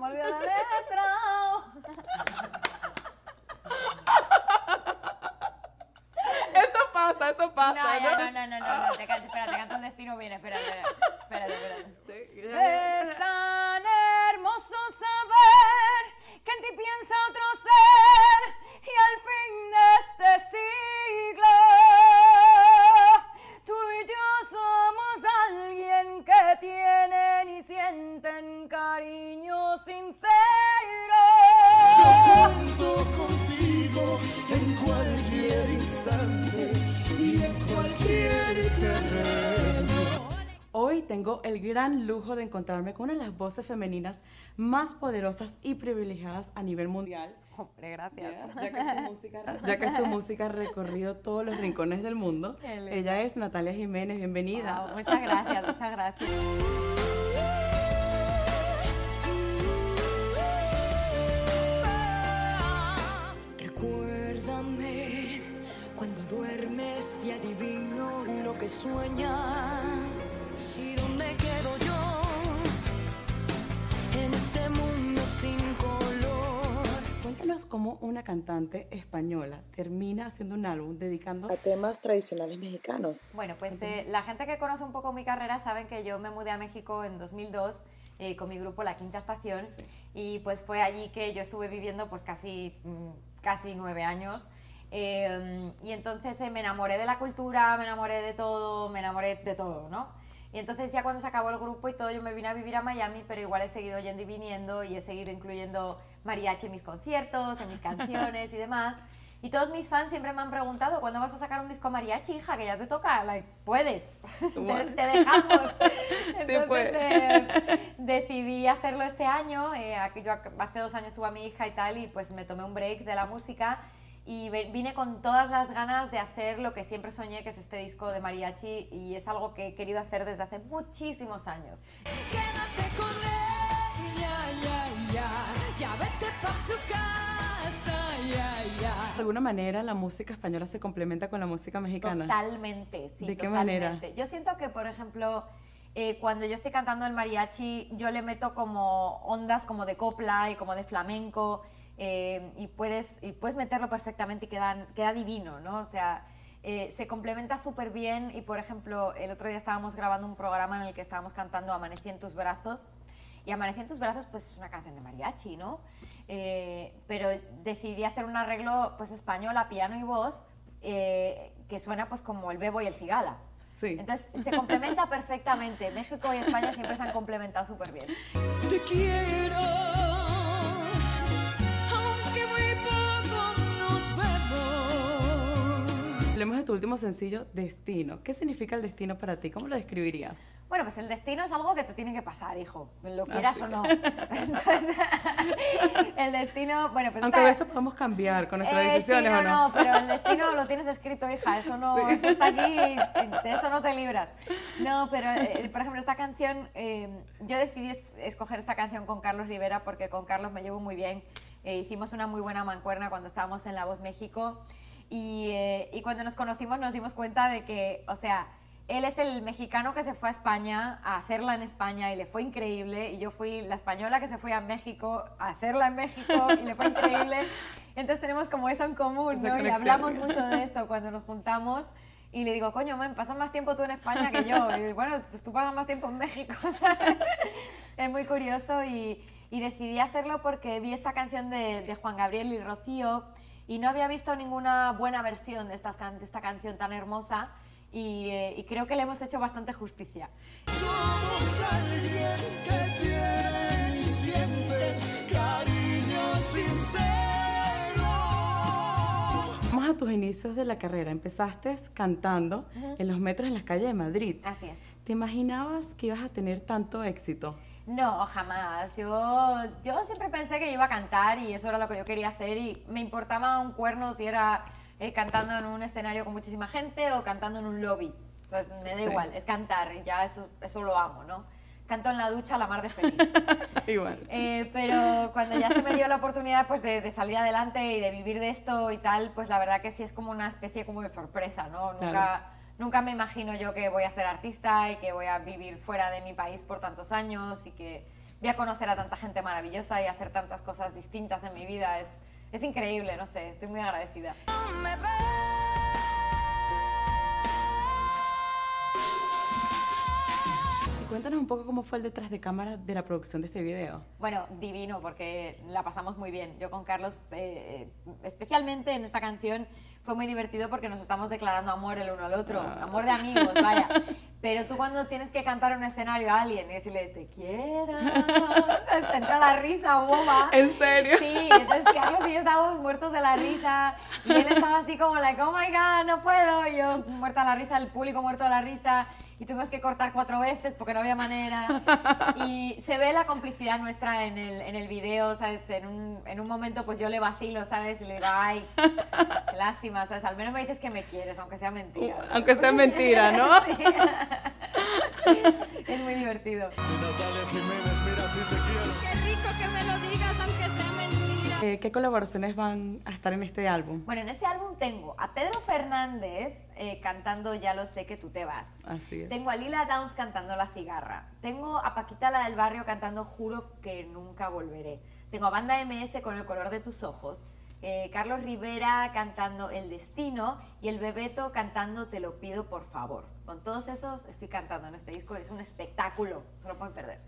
me olvida la letra. Eso pasa, eso pasa. No, ya, no, no, no, no, no, te canto, espera, te canto el destino bien, espera, espera, espérate, tengo el gran lujo de encontrarme con una de las voces femeninas más poderosas y privilegiadas a nivel mundial. Hombre, gracias. Ya que, su música, ya que su música ha recorrido todos los rincones del mundo. Ella es Natalia Jiménez, bienvenida. Wow, muchas gracias, muchas gracias. Cómo una cantante española termina haciendo un álbum dedicando a temas tradicionales mexicanos. Bueno, pues eh, la gente que conoce un poco mi carrera saben que yo me mudé a México en 2002 eh, con mi grupo La Quinta Estación y pues fue allí que yo estuve viviendo pues casi, mm, casi nueve años. Eh, y entonces eh, me enamoré de la cultura, me enamoré de todo, me enamoré de todo, ¿no? Y entonces ya cuando se acabó el grupo y todo, yo me vine a vivir a Miami, pero igual he seguido yendo y viniendo y he seguido incluyendo mariachi en mis conciertos, en mis canciones y demás. Y todos mis fans siempre me han preguntado, ¿cuándo vas a sacar un disco mariachi, hija? Que ya te toca, like, puedes, te, te dejamos. Entonces, eh, decidí hacerlo este año, eh, yo ac- hace dos años tuve a mi hija y tal, y pues me tomé un break de la música y vine con todas las ganas de hacer lo que siempre soñé, que es este disco de mariachi, y es algo que he querido hacer desde hace muchísimos años. Quédate con ella, ya, ya, ya vete pa' su casa, ya, ya. De alguna manera la música española se complementa con la música mexicana. Totalmente, sí. ¿De qué totalmente. manera? Yo siento que, por ejemplo, eh, cuando yo estoy cantando el mariachi, yo le meto como ondas como de copla y como de flamenco eh, y, puedes, y puedes meterlo perfectamente y quedan, queda divino, ¿no? O sea, eh, se complementa súper bien y, por ejemplo, el otro día estábamos grabando un programa en el que estábamos cantando Amanecí en tus brazos y Amanecí en tus brazos pues es una canción de mariachi, ¿no? Eh, pero decidí hacer un arreglo pues español a piano y voz eh, que suena pues como el bebo y el cigala. Sí. Entonces se complementa perfectamente. México y España siempre se han complementado súper bien. Te quiero, Hablemos de tu último sencillo, Destino. ¿Qué significa el destino para ti? ¿Cómo lo describirías? Bueno, pues el destino es algo que te tiene que pasar, hijo, lo quieras sí. o no. Entonces, el destino, bueno, pues Aunque a veces podemos cambiar con nuestras Eh, sí, decisiones, no, ¿o no? no, pero el destino lo tienes escrito, hija, eso no, Sí. eso está allí, de eso no te libras. No, pero eh, por ejemplo esta canción, eh, yo decidí es- escoger esta canción con Carlos Rivera porque con Carlos me llevo muy bien. Eh, hicimos una muy buena mancuerna cuando estábamos en La Voz México y, eh, y cuando nos conocimos nos dimos cuenta de que, o sea, él es el mexicano que se fue a España a hacerla en España y le fue increíble. Y yo fui la española que se fue a México a hacerla en México y le fue increíble. Entonces tenemos como eso en común, ¿no? Y hablamos mucho de eso cuando nos juntamos. Y le digo, coño, man, pasas más tiempo tú en España que yo. Y bueno, pues tú pasas más tiempo en México. ¿sabes? es muy curioso y, y decidí hacerlo porque vi esta canción de, de Juan Gabriel y Rocío y no había visto ninguna buena versión de, estas can- de esta canción tan hermosa y, eh, y creo que le hemos hecho bastante justicia. Somos alguien que quiere y siente cariño sincero. Vamos a tus inicios de la carrera. Empezaste cantando en los metros en las calles de Madrid. Así es. ¿Te imaginabas que ibas a tener tanto éxito? No, jamás. Yo, yo siempre pensé que iba a cantar y eso era lo que yo quería hacer y me importaba un cuerno si era eh, cantando en un escenario con muchísima gente o cantando en un lobby. Entonces me da Sí. igual, es cantar y ya eso, eso lo amo, ¿no? Canto en la ducha a la mar de feliz. Igual. Eh, pero cuando ya se me dio la oportunidad pues, de, de salir adelante y de vivir de esto y tal, pues la verdad que sí es como una especie como de sorpresa, ¿no? Nunca, Claro. Nunca me imagino yo que voy a ser artista y que voy a vivir fuera de mi país por tantos años y que voy a conocer a tanta gente maravillosa y hacer tantas cosas distintas en mi vida. Es, es increíble, no sé, estoy muy agradecida. Cuéntanos un poco cómo fue el detrás de cámara de la producción de este video. Bueno, divino, porque la pasamos muy bien. Yo con Carlos, eh, especialmente en esta canción, fue muy divertido porque nos estamos declarando amor el uno al otro. Ah. Amor de amigos, vaya. Pero tú cuando tienes que cantar en un escenario a alguien y decirle, te quiero, te entra la risa boba. ¿En serio? Sí, entonces Carlos y yo estábamos muertos de la risa y él estaba así como like, oh my god, no puedo, y yo muerta de la risa, el público muerto de la risa y tuvimos que cortar cuatro veces porque no había manera y se ve la complicidad nuestra en el, en el video, ¿sabes? En un, en un momento pues yo le vacilo, ¿sabes? Y le digo, ay, qué lástima, ¿sabes? Al menos me dices que me quieres, aunque sea mentira. Aunque sea mentira, ¿no? Sí. es muy divertido. Qué rico que me lo digas aunque sea mentira. Eh, ¿Qué colaboraciones van a estar en este álbum? Bueno, en este álbum tengo a Pedro Fernández eh, cantando Ya lo sé que tú te vas. Así es. Tengo a Lila Downs cantando La cigarra. Tengo a Paquita la del barrio cantando Juro que nunca volveré. Tengo a Banda MS con El color de tus ojos. Eh, Carlos Rivera cantando El destino y el Bebeto cantando Te lo pido por favor. Con todos esos estoy cantando en este disco. Es un espectáculo. Se lo pueden perder.